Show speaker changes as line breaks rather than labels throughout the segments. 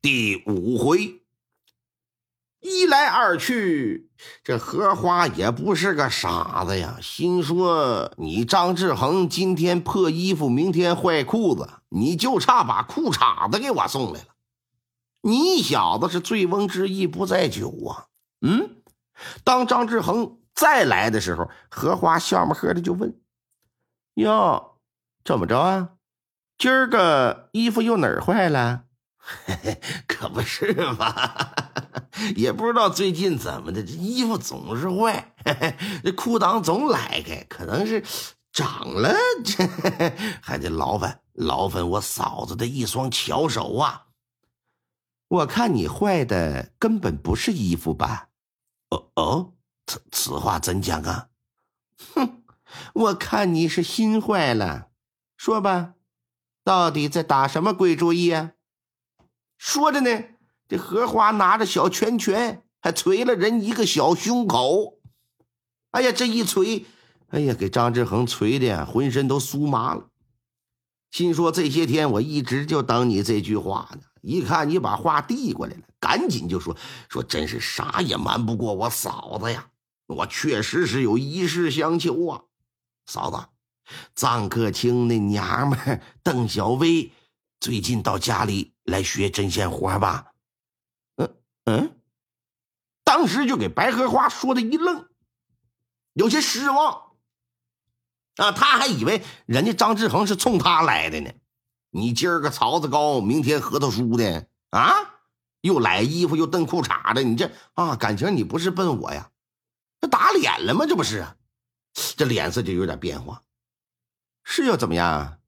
第五回，一来二去，这荷花也不是个傻子呀，心说你张志恒今天破衣服，明天坏裤子，你就差把裤衩子给我送来了。你小子是醉翁之意不在酒啊！嗯，当张志恒再来的时候，荷花笑么呵的就问：“哟，怎么着啊？今儿个衣服又哪儿坏了？” 可不是嘛，也不知道最近怎么的，这衣服总是坏，这裤裆总崴开，可能是长了，这还得劳烦劳烦我嫂子的一双巧手啊。我看你坏的根本不是衣服吧？哦哦，此此话怎讲啊？哼，我看你是心坏了。说吧，到底在打什么鬼主意啊？说着呢，这荷花拿着小拳拳，还捶了人一个小胸口。哎呀，这一捶，哎呀，给张志恒捶的呀，浑身都酥麻了。心说这些天我一直就等你这句话呢，一看你把话递过来了，赶紧就说说，真是啥也瞒不过我嫂子呀。我确实是有一事相求啊，嫂子，臧克清那娘们邓小薇最近到家里。来学针线活吧，嗯嗯，当时就给白荷花说的一愣，有些失望啊，他还以为人家张志恒是冲他来的呢。你今儿个槽子高，明天核桃酥的啊，又来衣服又蹬裤衩的，你这啊，感情你不是奔我呀？这打脸了吗？这不是，这脸色就有点变化。是又怎么样？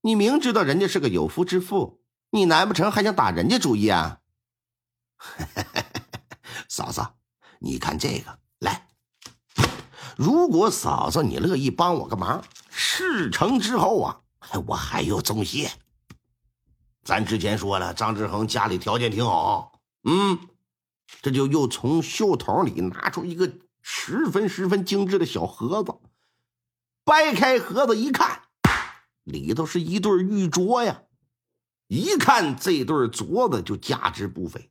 你明知道人家是个有夫之妇。你难不成还想打人家主意啊，嫂子？你看这个，来，如果嫂子你乐意帮我个忙，事成之后啊，我还有重谢。咱之前说了，张志恒家里条件挺好，嗯，这就又从袖筒里拿出一个十分十分精致的小盒子，掰开盒子一看，里头是一对玉镯呀。一看这对镯子就价值不菲，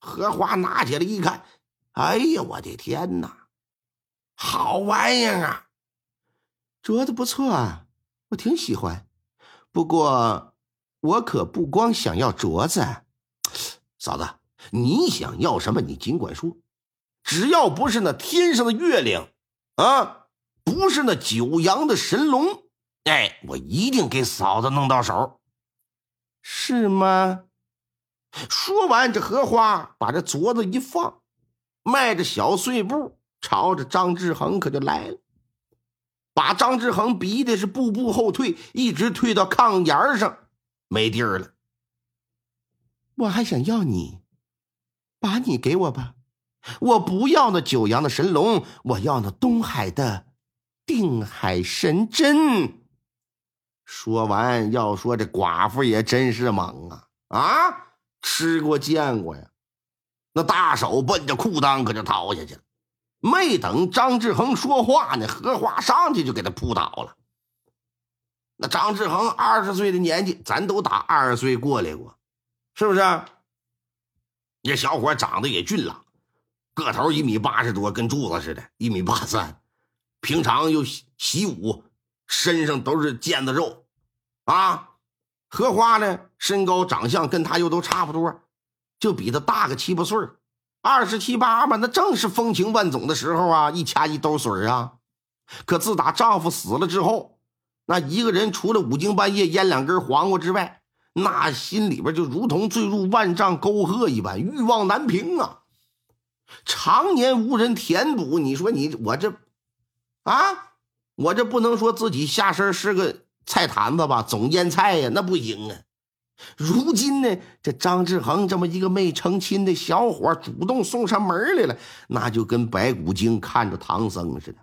荷花拿起来一看，哎呀，我的天哪，好玩意儿啊！镯子不错啊，我挺喜欢。不过我可不光想要镯子，嫂子，你想要什么你尽管说，只要不是那天上的月亮啊，不是那九阳的神龙，哎，我一定给嫂子弄到手。是吗？说完，这荷花把这镯子一放，迈着小碎步，朝着张志恒可就来了，把张志恒逼的是步步后退，一直退到炕沿上，没地儿了。我还想要你，把你给我吧，我不要那九阳的神龙，我要那东海的定海神针。说完，要说这寡妇也真是猛啊啊！吃过见过呀，那大手奔着裤裆可就掏下去了。没等张志恒说话呢，荷花上去就给他扑倒了。那张志恒二十岁的年纪，咱都打二十岁过来过，是不是？这小伙长得也俊朗，个头一米八十多，跟柱子似的，一米八三。平常又习武。身上都是腱子肉，啊，荷花呢，身高长相跟他又都差不多，就比他大个七八岁二十七八嘛，那正是风情万种的时候啊，一掐一兜水啊。可自打丈夫死了之后，那一个人除了五更半夜腌两根黄瓜之外，那心里边就如同坠入万丈沟壑一般，欲望难平啊。常年无人填补，你说你我这，啊？我这不能说自己下身是个菜坛子吧，总腌菜呀，那不行啊。如今呢，这张志恒这么一个没成亲的小伙主动送上门来了，那就跟白骨精看着唐僧似的。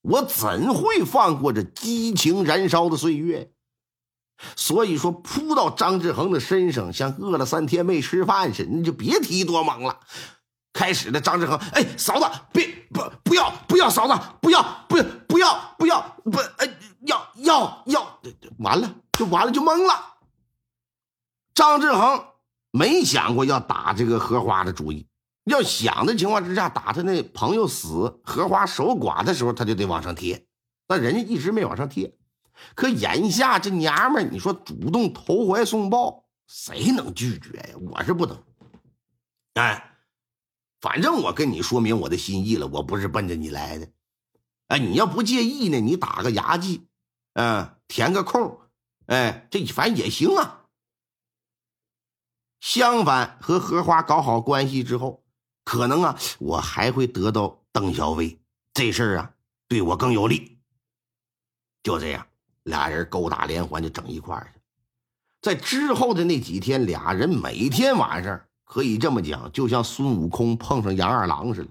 我怎会放过这激情燃烧的岁月？所以说，扑到张志恒的身上，像饿了三天没吃饭似的，你就别提多猛了。开始的张志恒，哎，嫂子，别不不要不要，嫂子不要不要不要不要不哎要要要，完了就完了就懵了。张志恒没想过要打这个荷花的主意，要想的情况之下，打他那朋友死，荷花守寡的时候，他就得往上贴，但人家一直没往上贴。可眼下这娘们你说主动投怀送抱，谁能拒绝呀？我是不能。哎，反正我跟你说明我的心意了，我不是奔着你来的。哎，你要不介意呢，你打个牙祭，嗯，填个空，哎，这反正也行啊。相反，和荷花搞好关系之后，可能啊，我还会得到邓小薇，这事儿啊，对我更有利。就这样。俩人勾搭连环就整一块儿去，在之后的那几天，俩人每天晚上可以这么讲，就像孙悟空碰上杨二郎似的，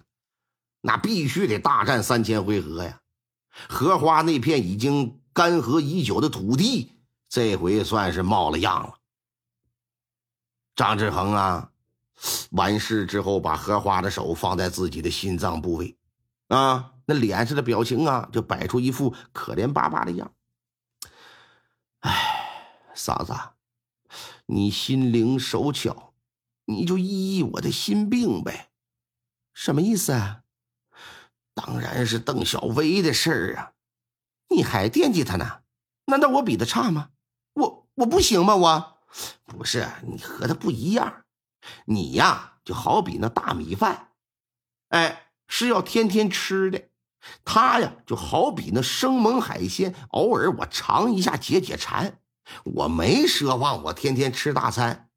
那必须得大战三千回合呀。荷花那片已经干涸已久的土地，这回算是冒了样了。张志恒啊，完事之后把荷花的手放在自己的心脏部位，啊，那脸上的表情啊，就摆出一副可怜巴巴的样。哎，嫂子，你心灵手巧，你就医医我的心病呗。什么意思啊？当然是邓小薇的事儿啊！你还惦记她呢？难道我比她差吗？我我不行吗？我不是你和她不一样，你呀就好比那大米饭，哎，是要天天吃的。他呀，就好比那生猛海鲜，偶尔我尝一下解解馋。我没奢望我天天吃大餐，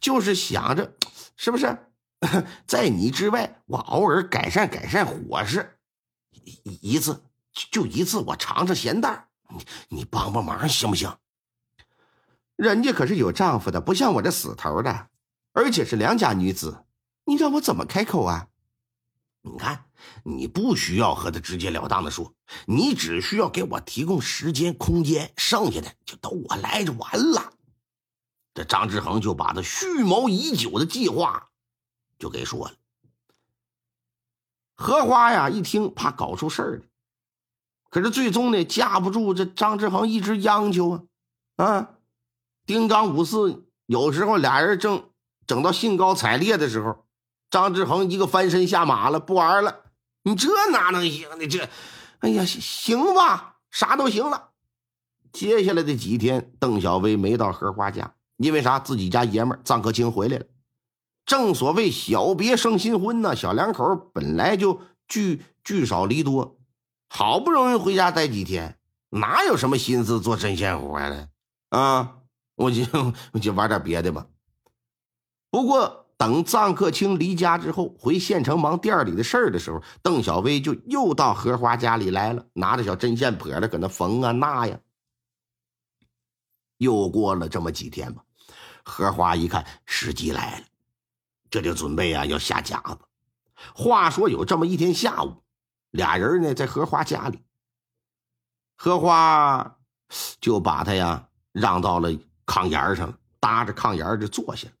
就是想着，是不是？在你之外，我偶尔改善改善伙食，一次就一次，我尝尝咸淡。你你帮帮忙行不行？人家可是有丈夫的，不像我这死头的，而且是良家女子，你让我怎么开口啊？你看，你不需要和他直截了当的说，你只需要给我提供时间、空间，剩下的就都我来就完了。这张志恒就把他蓄谋已久的计划就给说了。荷花呀，一听怕搞出事儿来可是最终呢，架不住这张志恒一直央求啊，啊，丁刚五四，有时候俩人正整到兴高采烈的时候。张志恒一个翻身下马了，不玩了。你这哪能行呢？这，哎呀，行吧，啥都行了。接下来的几天，邓小薇没到荷花家，因为啥？自己家爷们儿臧克清回来了。正所谓小别胜新婚呢，小两口本来就聚聚少离多，好不容易回家待几天，哪有什么心思做针线活了？啊，我就我就玩点别的吧。不过。等臧克清离家之后，回县城忙店里的事儿的时候，邓小薇就又到荷花家里来了，拿着小针线婆的搁那缝啊纳呀。又过了这么几天吧，荷花一看时机来了，这就准备啊要下夹子。话说有这么一天下午，俩人呢在荷花家里，荷花就把他呀让到了炕沿上，搭着炕沿就坐下了。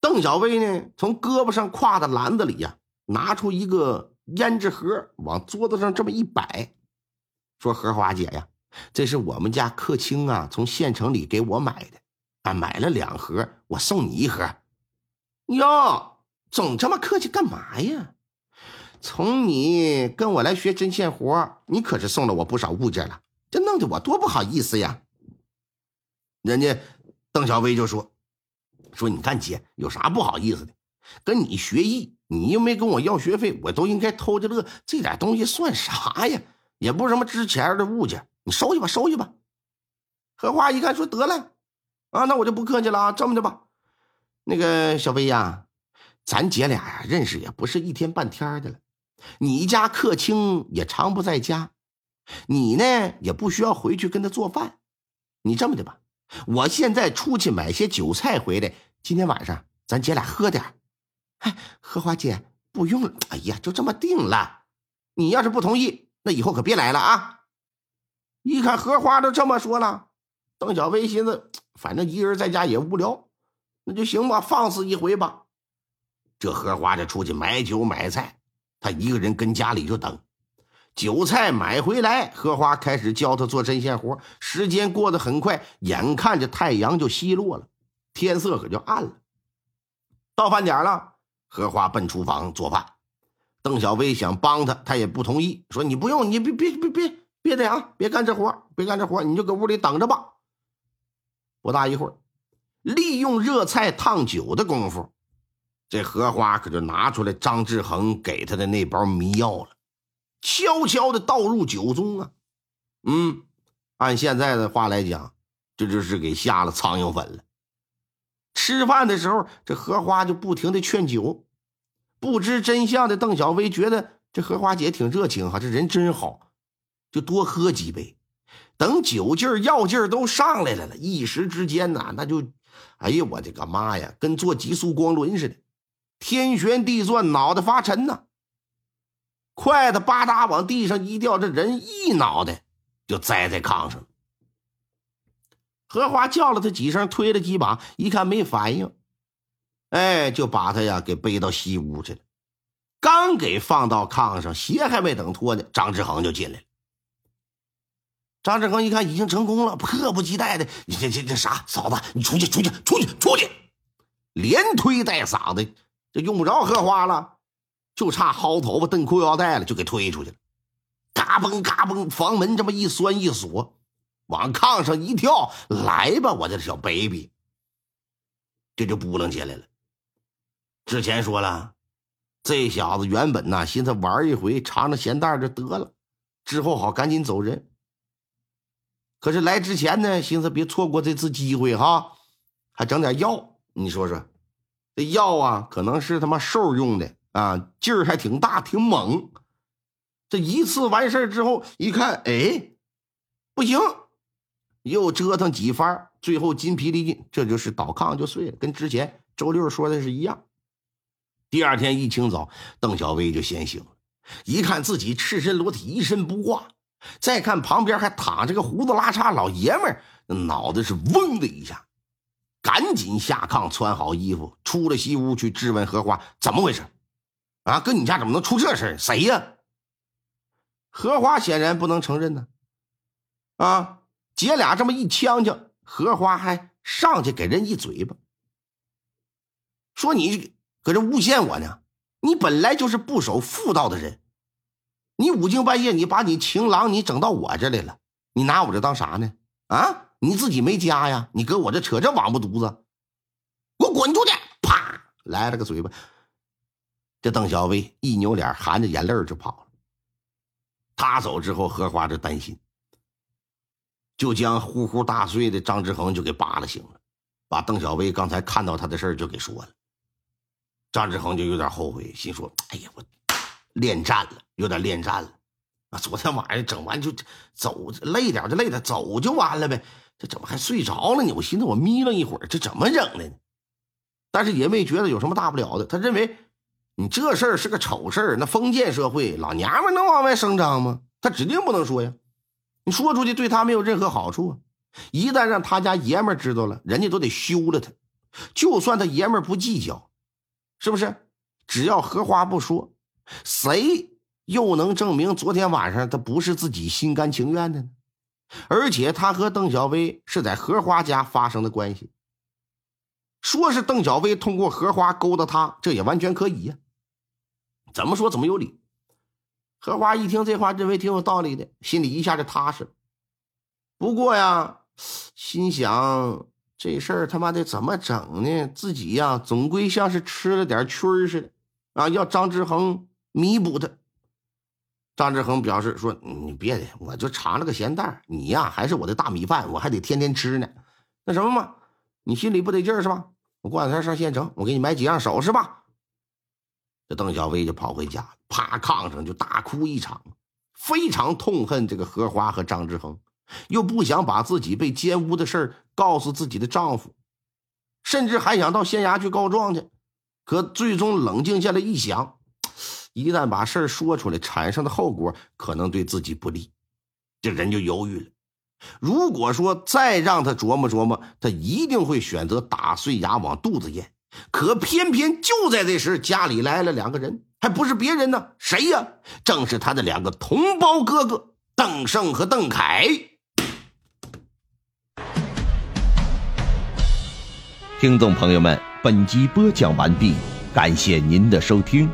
邓小薇呢，从胳膊上挎的篮子里呀，拿出一个胭脂盒，往桌子上这么一摆，说：“荷花姐呀，这是我们家客卿啊，从县城里给我买的，啊，买了两盒，我送你一盒。哟，总这么客气干嘛呀？从你跟我来学针线活，你可是送了我不少物件了，这弄得我多不好意思呀。”人家邓小薇就说。说你看姐有啥不好意思的？跟你学艺，你又没跟我要学费，我都应该偷着乐。这点东西算啥呀？也不是什么值钱的物件，你收去吧，收去吧。荷花一看说得了，啊，那我就不客气了啊。这么的吧，那个小薇呀，咱姐俩呀认识也不是一天半天的了。你家客卿也常不在家，你呢也不需要回去跟他做饭。你这么的吧。我现在出去买些酒菜回来，今天晚上咱姐俩喝点。哎，荷花姐不用了。哎呀，就这么定了。你要是不同意，那以后可别来了啊！一看荷花都这么说了，邓小飞寻思，反正一个人在家也无聊，那就行吧，放肆一回吧。这荷花就出去买酒买菜，他一个人跟家里就等。酒菜买回来，荷花开始教他做针线活。时间过得很快，眼看着太阳就西落了，天色可就暗了。到饭点了，荷花奔厨房做饭。邓小薇想帮他，他也不同意，说：“你不用，你别别别别别这样，别干这活，别干这活，你就搁屋里等着吧。”不大一会儿，利用热菜烫酒的功夫，这荷花可就拿出来张志恒给他的那包迷药了。悄悄的倒入酒中啊，嗯，按现在的话来讲，这就是给下了苍蝇粉了。吃饭的时候，这荷花就不停的劝酒。不知真相的邓小飞觉得这荷花姐挺热情哈，这人真好，就多喝几杯。等酒劲儿、药劲儿都上来了了，一时之间呐，那就，哎呀，我的个妈呀，跟坐极速光轮似的，天旋地转，脑袋发沉呐。筷子吧嗒往地上一掉，这人一脑袋就栽在炕上。荷花叫了他几声，推了几把，一看没反应，哎，就把他呀给背到西屋去了。刚给放到炕上，鞋还没等脱呢，张志恒就进来了。张志恒一看已经成功了，迫不及待的：“你这这这啥？嫂子，你出去，出去，出去，出去！”连推带搡的，这用不着荷花了。就差薅头发、蹬裤腰带了，就给推出去了。嘎嘣嘎嘣，房门这么一栓一锁，往炕上一跳，来吧，我的小 baby，这就扑棱起来了。之前说了，这小子原本呐，寻思玩一回，尝尝咸淡就得了，之后好赶紧走人。可是来之前呢，寻思别错过这次机会哈，还整点药。你说说，这药啊，可能是他妈兽用的。啊，劲儿还挺大，挺猛。这一次完事儿之后，一看，哎，不行，又折腾几番，最后筋疲力尽，这就是倒炕就睡了，跟之前周六说的是一样。第二天一清早，邓小薇就先醒了，一看自己赤身裸体，一身不挂，再看旁边还躺着个胡子拉碴老爷们儿，脑袋是嗡的一下，赶紧下炕穿好衣服，出了西屋去质问荷花怎么回事。啊，跟你家怎么能出这事？谁呀？荷花显然不能承认呢。啊，姐俩这么一呛呛，荷花还上去给人一嘴巴，说你搁这诬陷我呢。你本来就是不守妇道的人，你五更半夜你把你情郎你整到我这来了，你拿我这当啥呢？啊，你自己没家呀？你搁我这扯这王八犊子，给我滚出去！啪，来了个嘴巴。这邓小薇一扭脸，含着眼泪就跑了。他走之后，荷花就担心，就将呼呼大睡的张志恒就给扒拉醒了，把邓小薇刚才看到他的事就给说了。张志恒就有点后悔，心说：“哎呀，我恋战了，有点恋战了啊！昨天晚上整完就走，累点就累点，走就完了呗。这怎么还睡着了呢？我寻思我眯了一会儿，这怎么整的呢？但是也没觉得有什么大不了的，他认为。”你这事儿是个丑事儿，那封建社会老娘们能往外声张吗？他指定不能说呀，你说出去对他没有任何好处啊！一旦让他家爷们知道了，人家都得休了他。就算他爷们不计较，是不是？只要荷花不说，谁又能证明昨天晚上他不是自己心甘情愿的呢？而且他和邓小薇是在荷花家发生的关系，说是邓小薇通过荷花勾搭他，这也完全可以呀。怎么说怎么有理。荷花一听这话，认为挺有道理的，心里一下就踏实了。不过呀，心想这事儿他妈的怎么整呢？自己呀，总归像是吃了点蛆似的啊！要张志恒弥补他。张志恒表示说：“你别的，我就尝了个咸淡，你呀还是我的大米饭，我还得天天吃呢。那什么嘛，你心里不得劲儿是吧？我过两天上县城，我给你买几样首饰吧。”这邓小薇就跑回家，趴炕上就大哭一场，非常痛恨这个荷花和张志恒，又不想把自己被奸污的事儿告诉自己的丈夫，甚至还想到县衙去告状去。可最终冷静下来一想，一旦把事儿说出来，产生的后果可能对自己不利，这人就犹豫了。如果说再让他琢磨琢磨，他一定会选择打碎牙往肚子咽。可偏偏就在这时，家里来了两个人，还不是别人呢？谁呀？正是他的两个同胞哥哥邓胜和邓凯。
听众朋友们，本集播讲完毕，感谢您的收听。